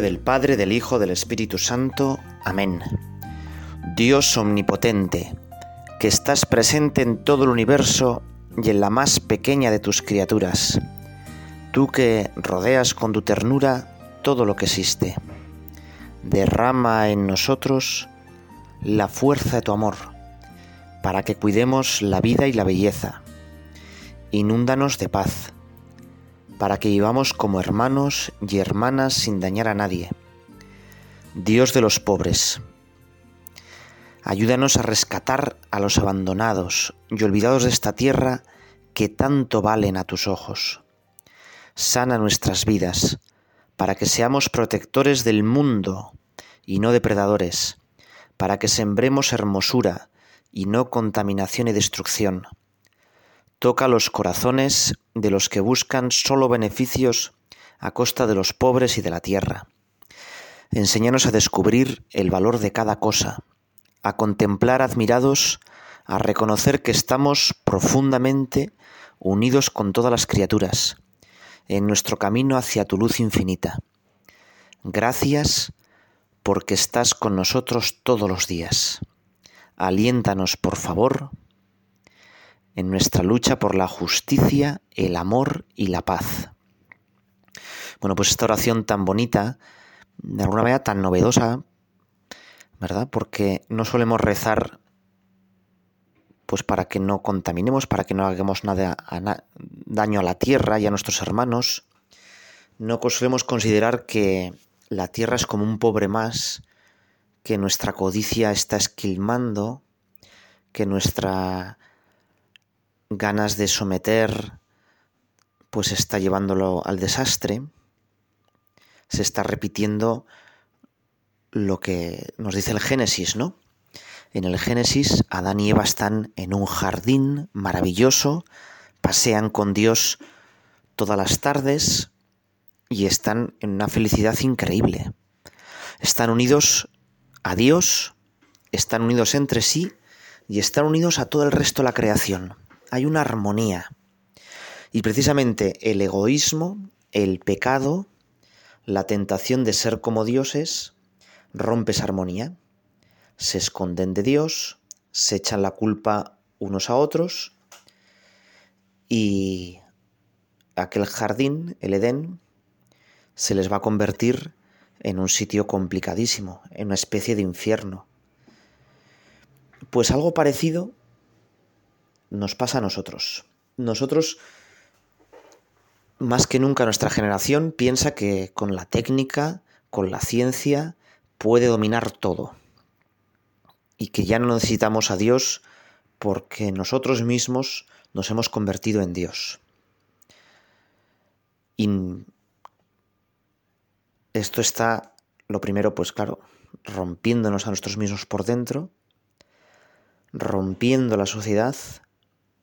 del Padre, del Hijo, del Espíritu Santo. Amén. Dios omnipotente, que estás presente en todo el universo y en la más pequeña de tus criaturas, tú que rodeas con tu ternura todo lo que existe, derrama en nosotros la fuerza de tu amor, para que cuidemos la vida y la belleza. Inúndanos de paz para que vivamos como hermanos y hermanas sin dañar a nadie. Dios de los pobres, ayúdanos a rescatar a los abandonados y olvidados de esta tierra que tanto valen a tus ojos. Sana nuestras vidas, para que seamos protectores del mundo y no depredadores, para que sembremos hermosura y no contaminación y destrucción Toca los corazones de los que buscan solo beneficios a costa de los pobres y de la tierra. Enséñanos a descubrir el valor de cada cosa, a contemplar admirados, a reconocer que estamos profundamente unidos con todas las criaturas, en nuestro camino hacia tu luz infinita. Gracias porque estás con nosotros todos los días. Aliéntanos, por favor, en nuestra lucha por la justicia, el amor y la paz. Bueno, pues esta oración tan bonita, de alguna manera tan novedosa, ¿verdad? Porque no solemos rezar pues para que no contaminemos, para que no hagamos nada daño a la tierra y a nuestros hermanos. No solemos considerar que la tierra es como un pobre más, que nuestra codicia está esquilmando, que nuestra ganas de someter, pues está llevándolo al desastre, se está repitiendo lo que nos dice el Génesis, ¿no? En el Génesis, Adán y Eva están en un jardín maravilloso, pasean con Dios todas las tardes y están en una felicidad increíble. Están unidos a Dios, están unidos entre sí y están unidos a todo el resto de la creación hay una armonía. Y precisamente el egoísmo, el pecado, la tentación de ser como dioses, rompe esa armonía. Se esconden de Dios, se echan la culpa unos a otros y aquel jardín, el Edén, se les va a convertir en un sitio complicadísimo, en una especie de infierno. Pues algo parecido nos pasa a nosotros. Nosotros, más que nunca nuestra generación, piensa que con la técnica, con la ciencia, puede dominar todo. Y que ya no necesitamos a Dios porque nosotros mismos nos hemos convertido en Dios. Y esto está, lo primero, pues claro, rompiéndonos a nosotros mismos por dentro, rompiendo la sociedad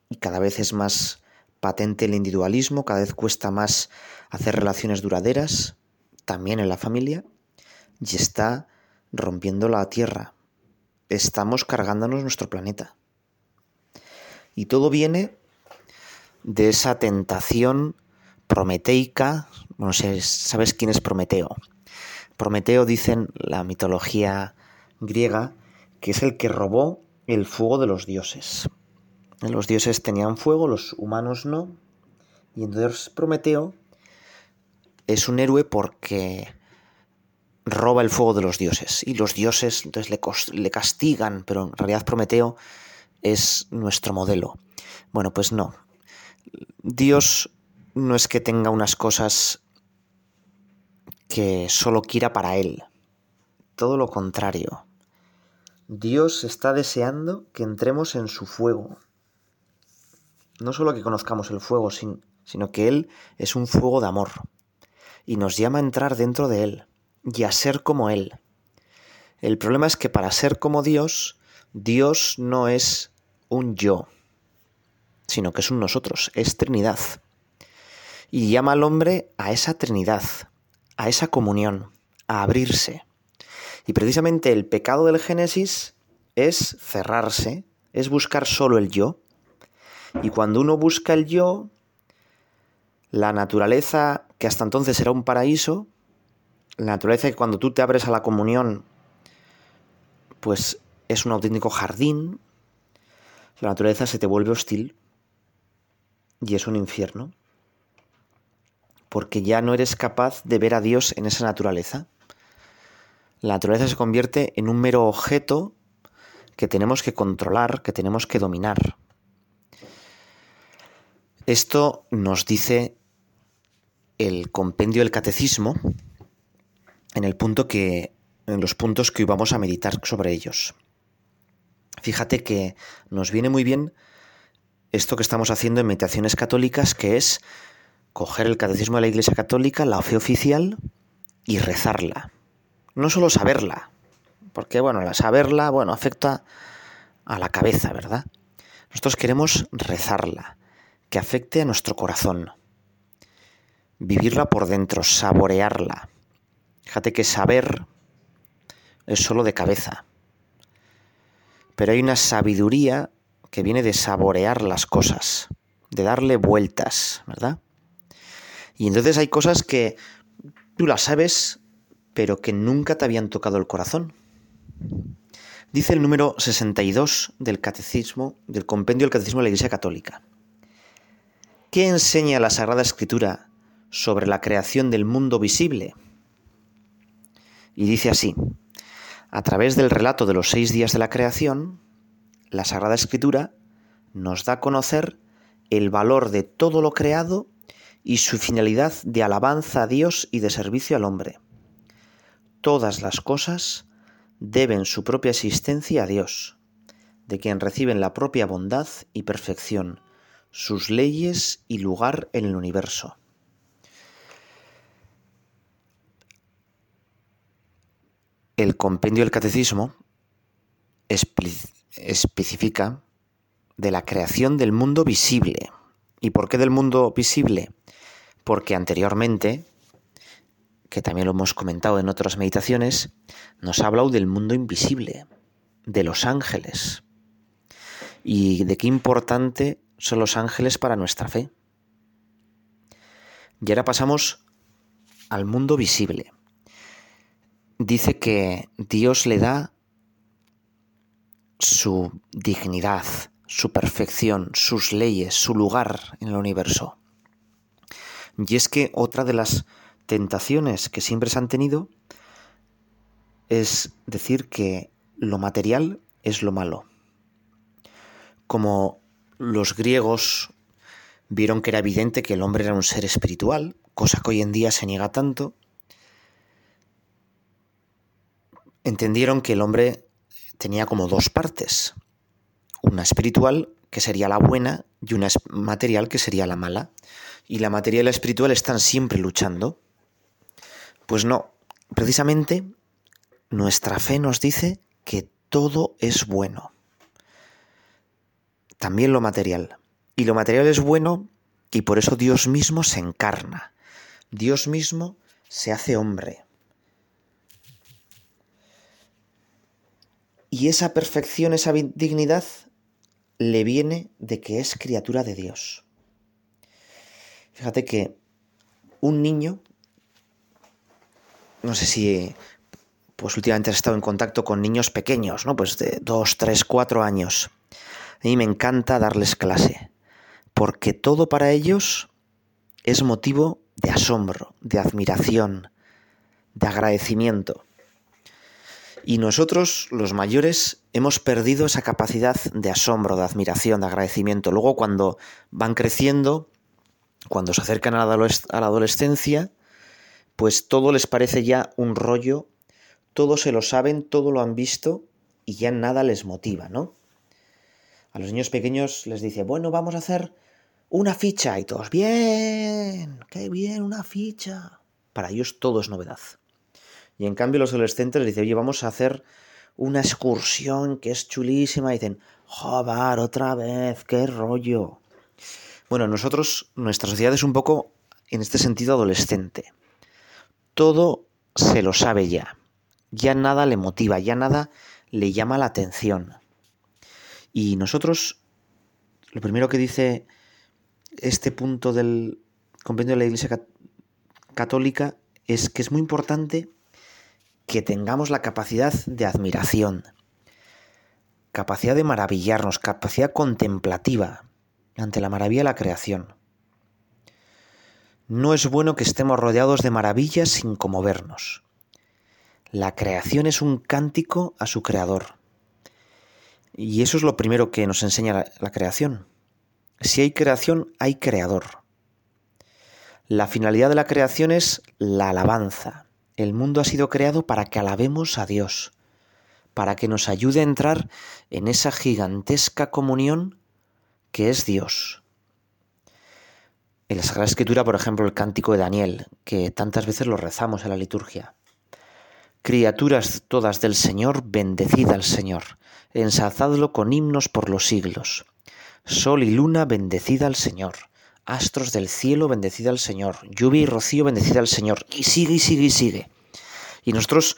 y cada vez es más patente el individualismo, cada vez cuesta más hacer relaciones duraderas, también en la familia, y está rompiendo la Tierra. Estamos cargándonos nuestro planeta. Y todo viene de esa tentación prometeica. No sé, ¿sabes quién es Prometeo? Prometeo, dicen la mitología griega, que es el que robó el fuego de los dioses. Los dioses tenían fuego, los humanos no. Y entonces Prometeo es un héroe porque roba el fuego de los dioses. Y los dioses entonces le, le castigan, pero en realidad Prometeo es nuestro modelo. Bueno, pues no. Dios no es que tenga unas cosas que solo quiera para Él. Todo lo contrario. Dios está deseando que entremos en su fuego no solo que conozcamos el fuego, sino que Él es un fuego de amor y nos llama a entrar dentro de Él y a ser como Él. El problema es que para ser como Dios, Dios no es un yo, sino que es un nosotros, es Trinidad. Y llama al hombre a esa Trinidad, a esa comunión, a abrirse. Y precisamente el pecado del Génesis es cerrarse, es buscar solo el yo, y cuando uno busca el yo, la naturaleza, que hasta entonces era un paraíso, La naturaleza que cuando tú te abres a la comunión, pues es un auténtico jardín. La naturaleza se te vuelve hostil y es un infierno. Porque ya no eres capaz de ver a Dios en esa naturaleza. La naturaleza se convierte en un mero objeto que tenemos que controlar, que tenemos que dominar. Esto nos dice el compendio del catecismo en el punto que en los puntos que hoy vamos a meditar sobre ellos. Fíjate que nos viene muy bien esto que estamos haciendo en meditaciones católicas, que es coger el catecismo de la Iglesia Católica, la fe oficial, y rezarla. No solo saberla, porque bueno, la saberla, bueno, afecta a la cabeza, ¿verdad? Nosotros queremos rezarla, que afecte a nuestro corazón, vivirla por dentro, saborearla. Fíjate que saber es solo de cabeza. Pero hay una sabiduría que viene de saborear las cosas, de darle vueltas, ¿verdad? Y entonces hay cosas que tú las sabes, pero que nunca te habían tocado el corazón. Dice el número 62 del Catecismo, del Compendio del Catecismo de la Iglesia Católica. ¿Qué enseña la Sagrada Escritura sobre la creación del mundo visible? Y dice así, a través del relato de los seis días de la creación, la Sagrada Escritura nos da a conocer el valor de todo lo creado y su finalidad de alabanza a Dios y de servicio al hombre. Todas las cosas deben su propia existencia a Dios, de quien reciben la propia bondad y perfección, sus leyes y lugar en el universo. El compendio del catecismo especifica de la creación del mundo visible. ¿Y por qué del mundo visible? Porque anteriormente, que también lo hemos comentado en otras meditaciones, nos ha hablado del mundo invisible, de los ángeles. Y de qué importante son los ángeles para nuestra fe. Y ahora pasamos al mundo visible dice que Dios le da su dignidad, su perfección, sus leyes, su lugar en el universo. Y es que otra de las tentaciones que siempre se han tenido es decir que lo material es lo malo. Como los griegos vieron que era evidente que el hombre era un ser espiritual, cosa que hoy en día se niega tanto, entendieron que el hombre tenía como dos partes, una espiritual que sería la buena y una material que sería la mala. Y la material y la espiritual están siempre luchando. Pues no, precisamente nuestra fe nos dice que todo es bueno. También lo material. Y lo material es bueno y por eso Dios mismo se encarna. Dios mismo se hace hombre. Y esa perfección, esa dignidad, le viene de que es criatura de Dios. Fíjate que un niño, no sé si pues últimamente has estado en contacto con niños pequeños, ¿no? Pues de dos, tres, cuatro años. A mí me encanta darles clase, porque todo para ellos es motivo de asombro, de admiración, de agradecimiento. Y nosotros, los mayores, hemos perdido esa capacidad de asombro, de admiración, de agradecimiento. Luego, cuando van creciendo, cuando se acercan a la adolescencia, pues todo les parece ya un rollo, todo se lo saben, todo lo han visto y ya nada les motiva, ¿no? A los niños pequeños les dice, bueno, vamos a hacer una ficha y todos, bien, qué bien, una ficha. Para ellos todo es novedad. Y en cambio los adolescentes les dicen, oye, vamos a hacer una excursión que es chulísima. Y dicen, joder, otra vez, qué rollo. Bueno, nosotros, nuestra sociedad es un poco, en este sentido, adolescente. Todo se lo sabe ya. Ya nada le motiva, ya nada le llama la atención. Y nosotros, lo primero que dice este punto del compendio de la Iglesia Católica es que es muy importante que tengamos la capacidad de admiración, capacidad de maravillarnos, capacidad contemplativa ante la maravilla de la creación. No es bueno que estemos rodeados de maravillas sin conmovernos. La creación es un cántico a su creador. Y eso es lo primero que nos enseña la, creación. Si hay creación, hay creador. La finalidad de la creación es la alabanza. El mundo ha sido creado para que alabemos a Dios, para que nos ayude a entrar en esa gigantesca comunión que es Dios. En la Sagrada Escritura, por ejemplo, el cántico de Daniel, que tantas veces lo rezamos en la liturgia. Criaturas todas del Señor, bendecid al Señor, ensalzadlo con himnos por los siglos. Sol y luna, bendecid al Señor. Astros del cielo, bendecid al Señor. Lluvia y rocío, bendecid al Señor. Y sigue y sigue y sigue. Y nosotros,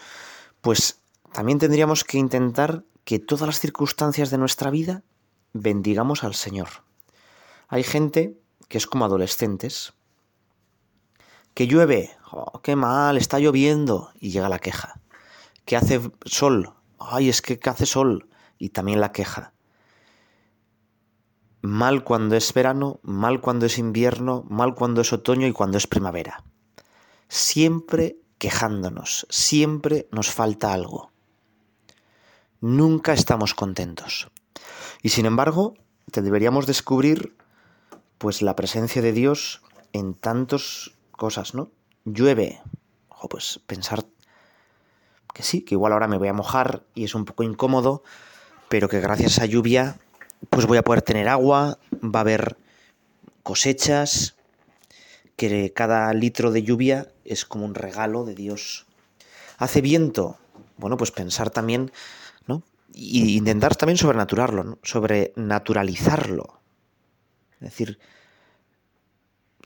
pues, también tendríamos que intentar que todas las circunstancias de nuestra vida bendigamos al Señor. Hay gente que es como adolescentes, que llueve, oh, qué mal, está lloviendo, y llega la queja. Que hace sol, ay, es que hace sol, y también la queja. Mal cuando es verano, mal cuando es invierno, mal cuando es otoño y cuando es primavera. Siempre quejándonos, siempre nos falta algo. Nunca estamos contentos. Y sin embargo, te deberíamos descubrir pues la presencia de Dios en tantas cosas, ¿no? Llueve, ojo, pues pensar que sí, que igual ahora me voy a mojar y es un poco incómodo, pero que gracias a lluvia pues voy a poder tener agua, va a haber cosechas, que cada litro de lluvia es como un regalo de Dios. Hace viento, bueno, pues pensar también, ¿no? Y intentar también sobrenaturarlo, ¿no? sobrenaturalizarlo. Es decir,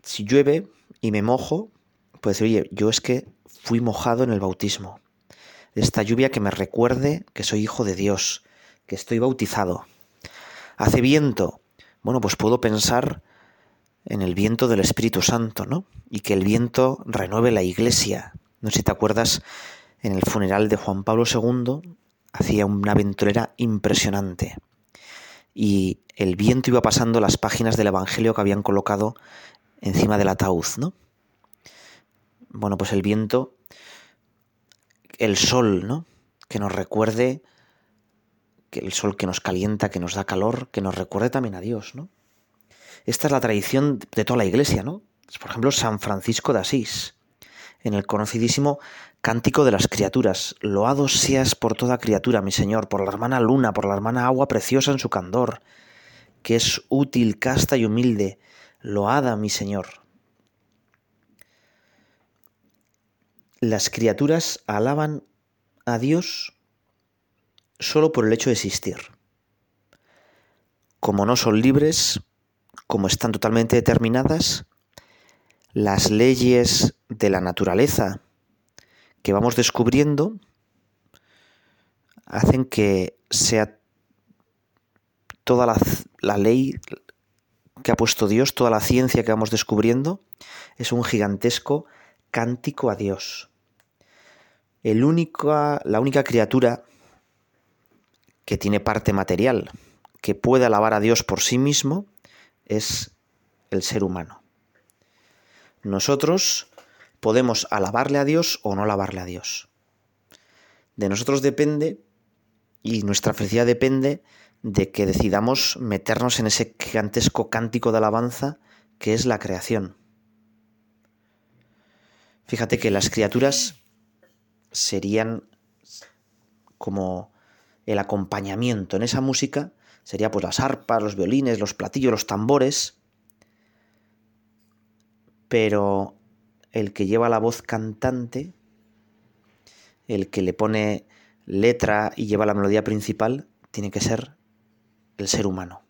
si llueve y me mojo, puedo decir, oye, yo es que fui mojado en el bautismo. Esta lluvia que me recuerde que soy hijo de Dios, que estoy bautizado. Hace viento. Bueno, pues puedo pensar en el viento del Espíritu Santo, ¿no? Y que el viento renueve la iglesia. No sé si te acuerdas, en el funeral de Juan Pablo II hacía una ventolera impresionante y el viento iba pasando las páginas del Evangelio que habían colocado encima del ataúd, ¿no? Bueno, pues el viento, el sol, ¿no? Que nos recuerde, que el sol que nos calienta, que nos da calor, que nos recuerde también a Dios, ¿no? Esta es la tradición de toda la iglesia, ¿no? Por ejemplo, San Francisco de Asís, en el conocidísimo Cántico de las criaturas. Loado seas por toda criatura, mi Señor, por la hermana luna, por la hermana agua preciosa en su candor, que es útil, casta y humilde. Loada, mi Señor. Las criaturas alaban a Dios solo por el hecho de existir. Como no son libres, como están totalmente determinadas, las leyes de la naturaleza, que vamos descubriendo hacen que sea toda la, ley que ha puesto Dios, toda la ciencia que vamos descubriendo, es un gigantesco cántico a Dios. El la única criatura que tiene parte material, que puede alabar a Dios por sí mismo, es el ser humano. Nosotros podemos alabarle a Dios o no alabarle a Dios. De nosotros depende, y nuestra felicidad depende, de que decidamos meternos en ese gigantesco cántico de alabanza que es la creación. Fíjate que las criaturas serían como el acompañamiento en esa música, sería pues las arpas, los violines, los platillos, los tambores, pero el que lleva la voz cantante, el que le pone letra y lleva la melodía principal, tiene que ser el ser humano.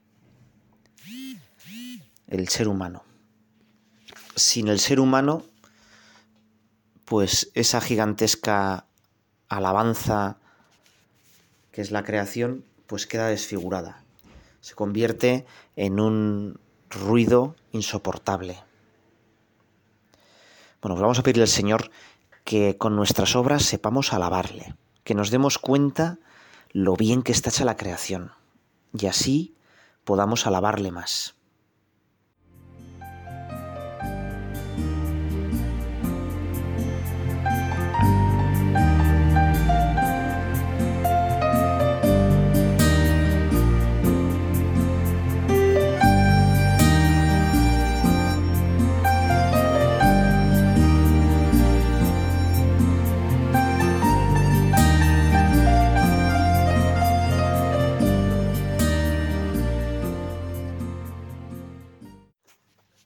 El ser humano. Sin el ser humano, pues esa gigantesca alabanza que es la creación, pues queda desfigurada. Se convierte en un ruido insoportable. Bueno, pues vamos a pedirle al Señor que con nuestras obras sepamos alabarle, que nos demos cuenta lo bien que está hecha la creación y así podamos alabarle más.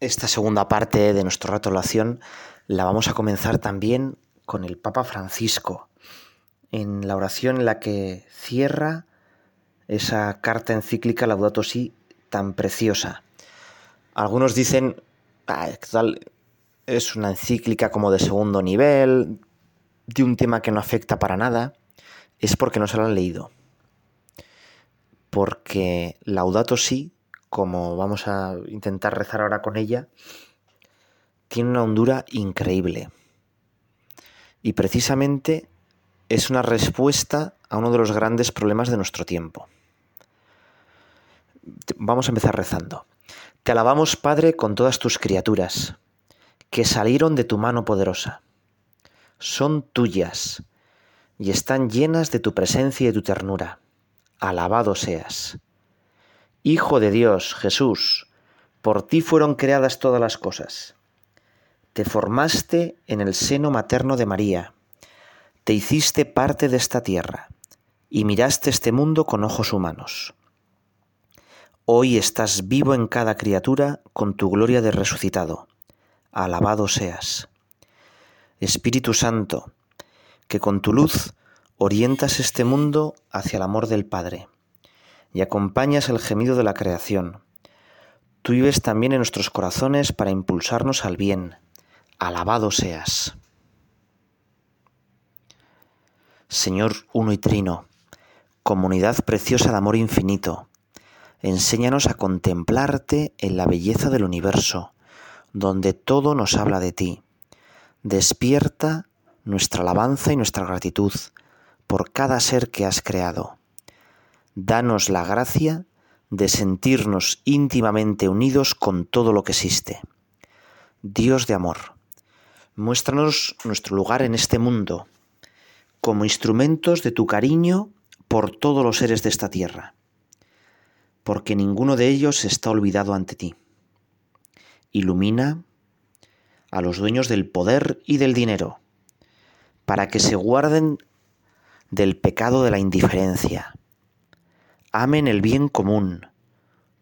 Esta segunda parte de nuestro rato de oración la vamos a comenzar también con el Papa Francisco, en la oración en la que cierra esa carta encíclica Laudato Si tan preciosa. Algunos dicen, es una encíclica como de segundo nivel, de un tema que no afecta para nada, es porque no se lo han leído. Porque Laudato Si como vamos a intentar rezar ahora con ella, tiene una hondura increíble. Y precisamente es una respuesta a uno de los grandes problemas de nuestro tiempo. Vamos a empezar rezando. Te alabamos, Padre, con todas tus criaturas, que salieron de tu mano poderosa. Son tuyas y están llenas de tu presencia y de tu ternura. Alabado seas. Hijo de Dios, Jesús, por ti fueron creadas todas las cosas. Te formaste en el seno materno de María, te hiciste parte de esta tierra y miraste este mundo con ojos humanos. Hoy estás vivo en cada criatura con tu gloria de resucitado. Alabado seas. Espíritu Santo, que con tu luz orientas este mundo hacia el amor del Padre y acompañas el gemido de la creación. Tú vives también en nuestros corazones para impulsarnos al bien. Alabado seas. Señor uno y trino, comunidad preciosa de amor infinito, enséñanos a contemplarte en la belleza del universo, donde todo nos habla de ti. Despierta nuestra alabanza y nuestra gratitud por cada ser que has creado danos la gracia de sentirnos íntimamente unidos con todo lo que existe. Dios de amor, muéstranos nuestro lugar en este mundo como instrumentos de tu cariño por todos los seres de esta tierra, porque ninguno de ellos está olvidado ante ti. Ilumina a los dueños del poder y del dinero, para que se guarden del pecado de la indiferencia, amen el bien común,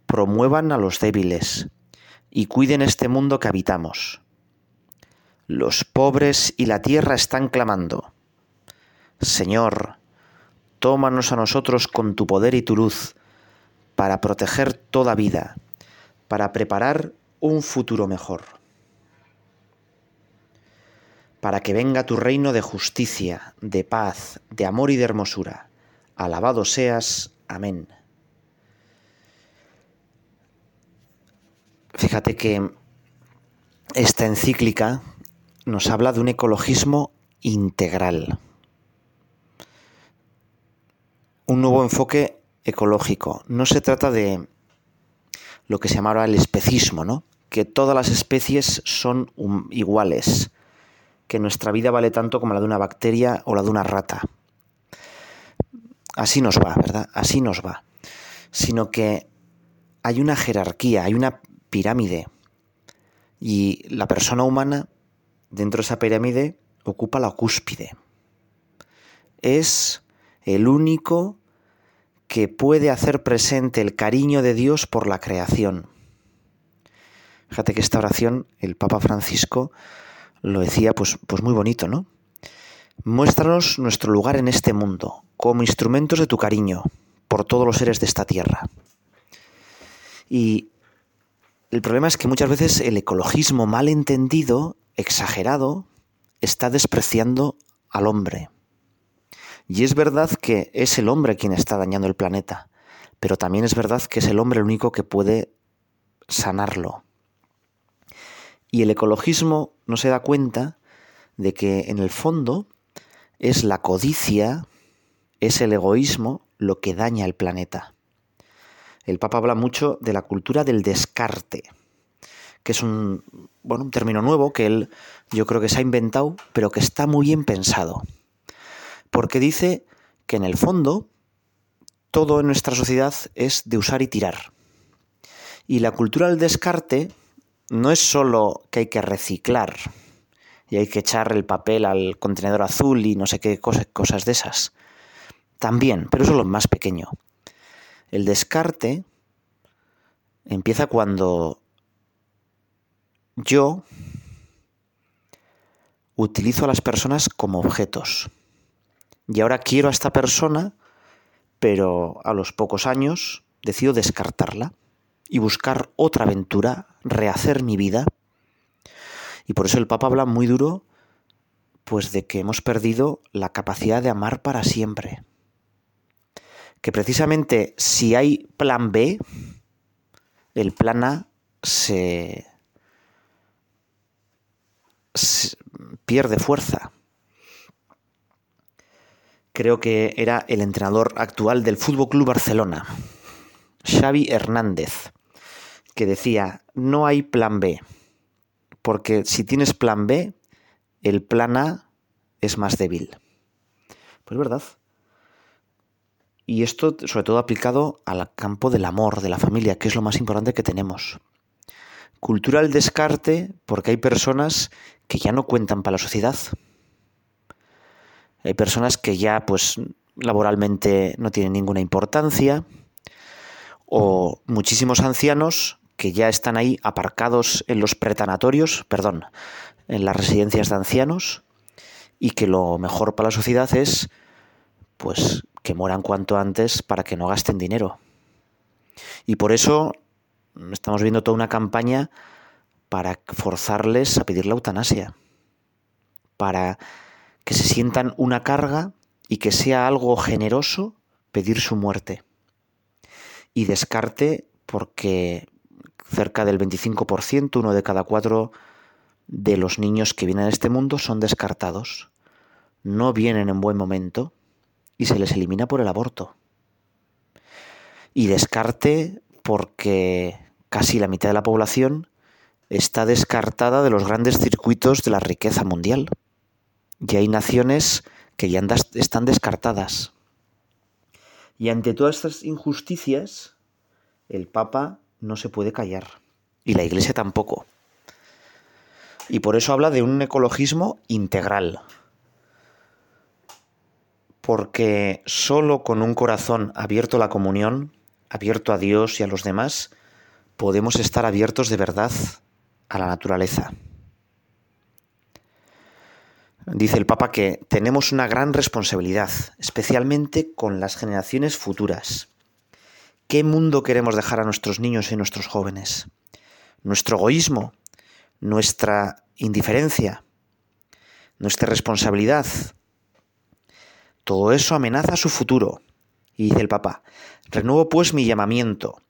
promuevan a los débiles y cuiden este mundo que habitamos. Los pobres y la tierra están clamando. Señor, tómanos a nosotros con tu poder y tu luz para proteger toda vida, para preparar un futuro mejor. Para que venga tu reino de justicia, de paz, de amor y de hermosura. Alabado seas Amén. Fíjate que esta encíclica nos habla de un ecologismo integral, un nuevo enfoque ecológico. No se trata de lo que se llama el especismo, ¿no? que todas las especies son iguales, que nuestra vida vale tanto como la de una bacteria o la de una rata así nos va, ¿verdad? Así nos va. Sino que hay una jerarquía, hay una pirámide. Y la persona humana, dentro de esa pirámide, ocupa la cúspide. Es el único que puede hacer presente el cariño de Dios por la creación. Fíjate que esta oración, el Papa Francisco lo decía pues, pues muy bonito, ¿no? Muéstranos nuestro lugar en este mundo, como instrumentos de tu cariño por todos los seres de esta tierra. Y el problema es que muchas veces el ecologismo mal entendido, exagerado, está despreciando al hombre. Y es verdad que es el hombre quien está dañando el planeta, pero también es verdad que es el hombre el único que puede sanarlo. Y el ecologismo no se da cuenta de que en el fondo es la codicia, es el egoísmo lo que daña el planeta. El Papa habla mucho de la cultura del descarte, que es un, bueno, un término nuevo que él yo creo que se ha inventado, pero que está muy bien pensado. Porque dice que en el fondo todo en nuestra sociedad es de usar y tirar. Y la cultura del descarte no es solo que hay que reciclar y hay que echar el papel al contenedor azul y no sé qué cosas, cosas de esas. También, pero eso es lo más pequeño. El descarte empieza cuando yo utilizo a las personas como objetos. Y ahora quiero a esta persona, pero a los pocos años decido descartarla y buscar otra aventura, rehacer mi vida. Y por eso el Papa habla muy duro pues de que hemos perdido la capacidad de amar para siempre. Que precisamente si hay plan B, el plan A se, pierde fuerza. Creo que era el entrenador actual del Fútbol Club Barcelona, Xavi Hernández, que decía, no hay plan B, porque si tienes plan B, el plan A es más débil. Pues verdad. Y esto sobre todo aplicado al campo del amor, de la familia, que es lo más importante que tenemos. Cultura descarte, porque hay personas que ya no cuentan para la sociedad. Hay personas que ya, pues, laboralmente no tienen ninguna importancia o muchísimos ancianos que ya están ahí aparcados en los pretanatorios, perdón, en las residencias de ancianos y que lo mejor para la sociedad es pues que mueran cuanto antes para que no gasten dinero. Y por eso estamos viendo toda una campaña para forzarles a pedir la eutanasia, para que se sientan una carga y que sea algo generoso pedir su muerte y descarte porque cerca del 25%, uno de cada cuatro de los niños que vienen a este mundo son descartados. No vienen en buen momento y se les elimina por el aborto. Y descarte porque casi la mitad de la población está descartada de los grandes circuitos de la riqueza mundial. Y hay naciones que ya están descartadas. Y ante todas estas injusticias, el Papa no se puede callar. Y la Iglesia tampoco. Y por eso habla de un ecologismo integral. Porque solo con un corazón abierto a la comunión, abierto a Dios y a los demás, podemos estar abiertos de verdad a la naturaleza. Dice el Papa que tenemos una gran responsabilidad, especialmente con las generaciones futuras. ¿Qué mundo queremos dejar a nuestros niños y nuestros jóvenes? ¿Nuestro egoísmo? ¿Nuestra indiferencia? ¿Nuestra responsabilidad? Todo eso amenaza su futuro. Y dice el Papa, renuevo pues mi llamamiento.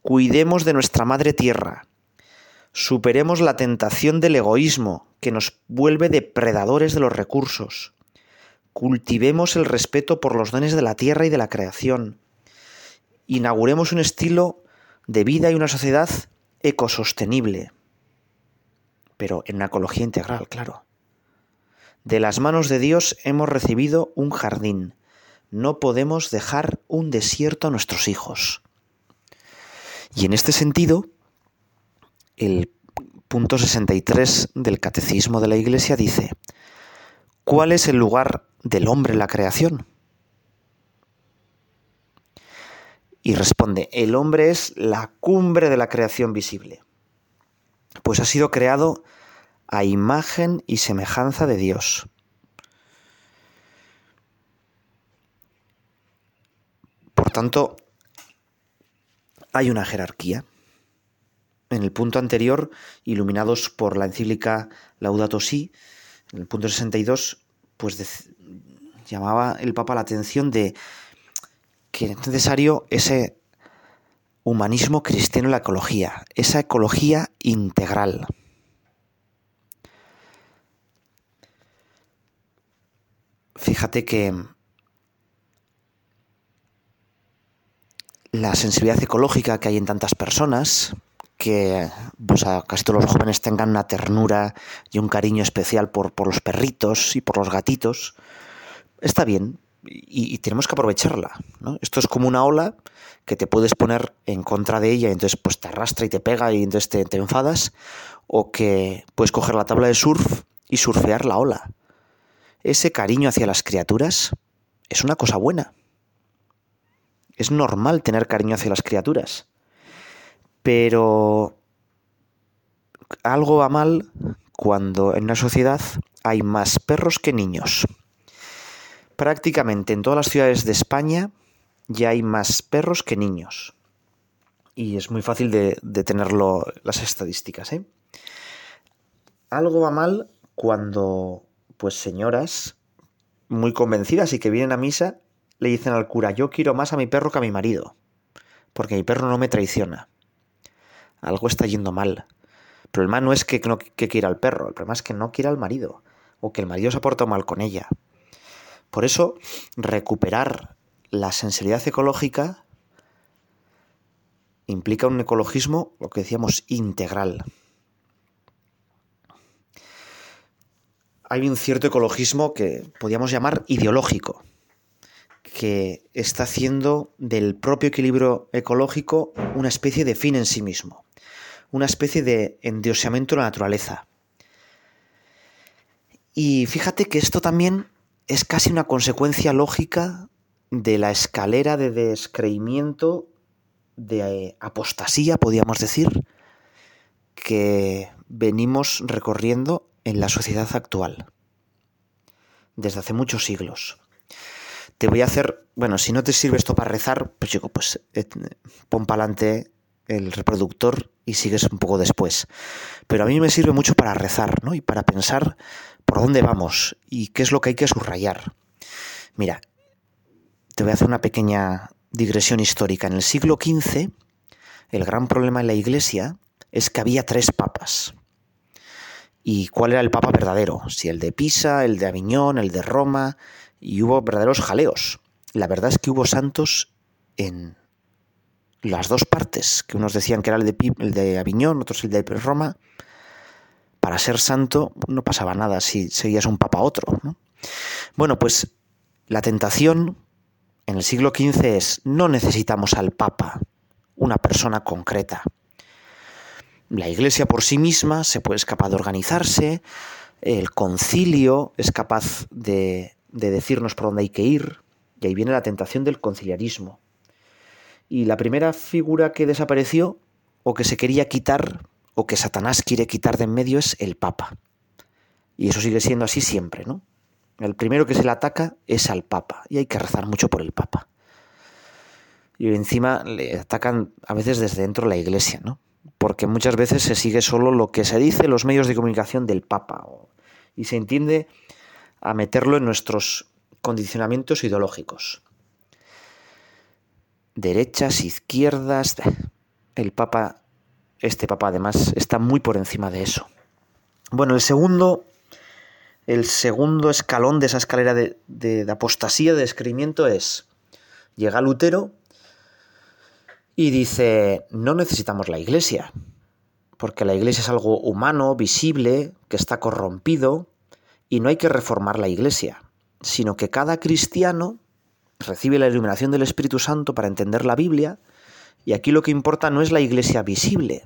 Cuidemos de nuestra madre tierra, Superemos la tentación del egoísmo que nos vuelve depredadores de los recursos. Cultivemos el respeto por los dones de la tierra y de la creación. Inauguremos un estilo de vida y una sociedad ecosostenible. Pero en una ecología integral, claro. De las manos de Dios hemos recibido un jardín. No podemos dejar un desierto a nuestros hijos. Y en este sentido, el punto 63 del Catecismo de la Iglesia dice, ¿cuál es el lugar del hombre en la creación? Y responde, el hombre es la cumbre de la creación visible, pues ha sido creado a imagen y semejanza de Dios. Por tanto, hay una jerarquía en el punto anterior, iluminados por la encíclica Laudato Si, en el punto 62, pues llamaba el Papa la atención de que es necesario ese humanismo cristiano en la ecología, esa ecología integral. Fíjate que la sensibilidad ecológica que hay en tantas personas, que casi todos los jóvenes tengan una ternura y un cariño especial por, los perritos y por los gatitos, está bien y, tenemos que aprovecharla. Esto es como una ola que te puedes poner en contra de ella y entonces pues te arrastra y te pega y entonces te enfadas, o que puedes coger la tabla de surf y surfear la ola. Ese cariño hacia las criaturas es una cosa buena. Es normal tener cariño hacia las criaturas. Pero algo va mal cuando en una sociedad hay más perros que niños. Prácticamente en todas las ciudades de España ya hay más perros que niños. Y es muy fácil de, tenerlo las estadísticas. ¿eh? Algo va mal cuando, pues señoras muy convencidas y que vienen a misa le dicen al cura, yo quiero más a mi perro que a mi marido, porque mi perro no me traiciona. Algo está yendo mal. El problema no es que no que quiera al perro, el problema es que no quiera al marido, o que el marido se ha portado mal con ella. Por eso, recuperar la sensibilidad ecológica implica un ecologismo, lo que decíamos, integral. Hay un cierto ecologismo que podríamos llamar ideológico que está haciendo del propio equilibrio ecológico una especie de fin en sí mismo, una especie de endioseamiento de la naturaleza. Y fíjate que esto también es casi una consecuencia lógica de la escalera de descreimiento, de apostasía, podríamos decir, que venimos recorriendo en la sociedad actual desde hace muchos siglos te voy a hacer, bueno, si no te sirve esto para rezar, pues digo, pues eh, pon para adelante el reproductor y sigues un poco después. Pero a mí me sirve mucho para rezar, ¿no? Y para pensar por dónde vamos y qué es lo que hay que subrayar. Mira, te voy a hacer una pequeña digresión histórica. En el siglo XV, el gran problema en la Iglesia es que había tres papas. ¿Y cuál era el papa verdadero? Si el de Pisa, el de Aviñón, el de Roma, y hubo verdaderos jaleos. La verdad es que hubo santos en las dos partes, que unos decían que era el de, el de Aviñón, otros el de Roma. Para ser santo no pasaba nada si seguías un papa a otro. Bueno, pues la tentación en el siglo XV es no necesitamos al papa, una persona concreta. La iglesia por sí misma se puede capaz de organizarse, el concilio es capaz de de decirnos por dónde hay que ir, y ahí viene la tentación del conciliarismo. Y la primera figura que desapareció, o que se quería quitar, o que Satanás quiere quitar de en medio, es el Papa. Y eso sigue siendo así siempre, ¿no? El primero que se le ataca es al Papa, y hay que rezar mucho por el Papa. Y encima le atacan a veces desde dentro de la iglesia, ¿no? Porque muchas veces se sigue solo lo que se dice en los medios de comunicación del Papa. Y se entiende a meterlo en nuestros condicionamientos ideológicos. Derechas, izquierdas. El Papa, este Papa además, está muy por encima de eso. Bueno, el segundo, el segundo escalón de esa escalera de, de, apostasía, de descreimiento es, llega Lutero y dice, no necesitamos la iglesia, porque la iglesia es algo humano, visible, que está corrompido, y no hay que reformar la Iglesia, sino que cada cristiano recibe la iluminación del Espíritu Santo para entender la Biblia, y aquí lo que importa no es la Iglesia visible,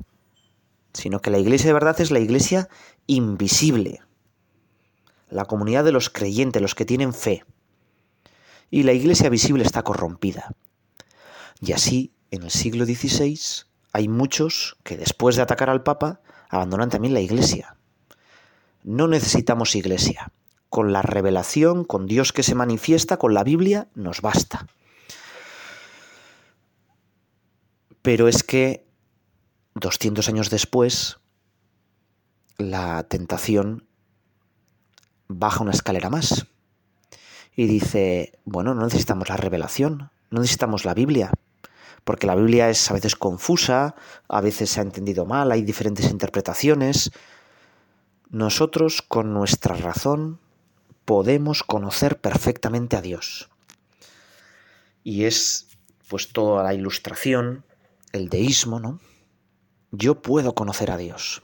sino que la Iglesia de verdad es la Iglesia invisible, la comunidad de los creyentes, los que tienen fe. Y la Iglesia visible está corrompida. Y así, en el siglo XVI, hay muchos que después de atacar al Papa abandonan también la Iglesia. No necesitamos iglesia. Con la revelación, con Dios que se manifiesta, con la Biblia, nos basta. Pero es que 200 años después, la tentación baja una escalera más y dice, bueno, no necesitamos la revelación, no necesitamos la Biblia, porque la Biblia es a veces confusa, a veces se ha entendido mal, hay diferentes interpretaciones, nosotros con nuestra razón podemos conocer perfectamente a Dios. Y es pues toda la ilustración, el deísmo, ¿no? Yo puedo conocer a Dios.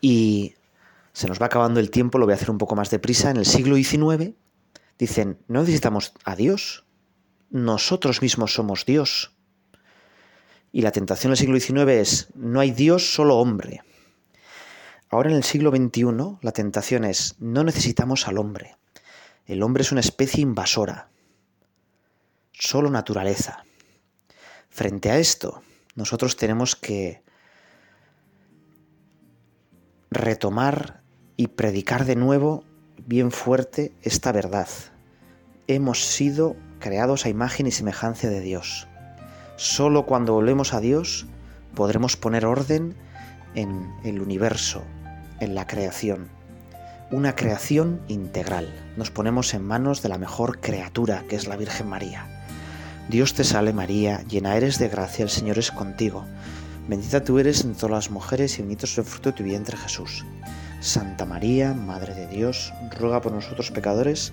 Y se nos va acabando el tiempo, lo voy a hacer un poco más deprisa. En el siglo XIX dicen, no necesitamos a Dios, nosotros mismos somos Dios. Y la tentación del siglo XIX es, no hay Dios, solo hombre. Ahora en el siglo XXI la tentación es, no necesitamos al hombre. El hombre es una especie invasora, solo naturaleza. Frente a esto, nosotros tenemos que retomar y predicar de nuevo bien fuerte esta verdad. Hemos sido creados a imagen y semejanza de Dios. Solo cuando volvemos a Dios podremos poner orden en el universo, en la creación. Una creación integral. Nos ponemos en manos de la mejor criatura, que es la Virgen María. Dios te salve María, llena eres de gracia, el Señor es contigo. Bendita tú eres entre todas las mujeres y bendito es el fruto de tu vientre Jesús. Santa María, Madre de Dios, ruega por nosotros pecadores,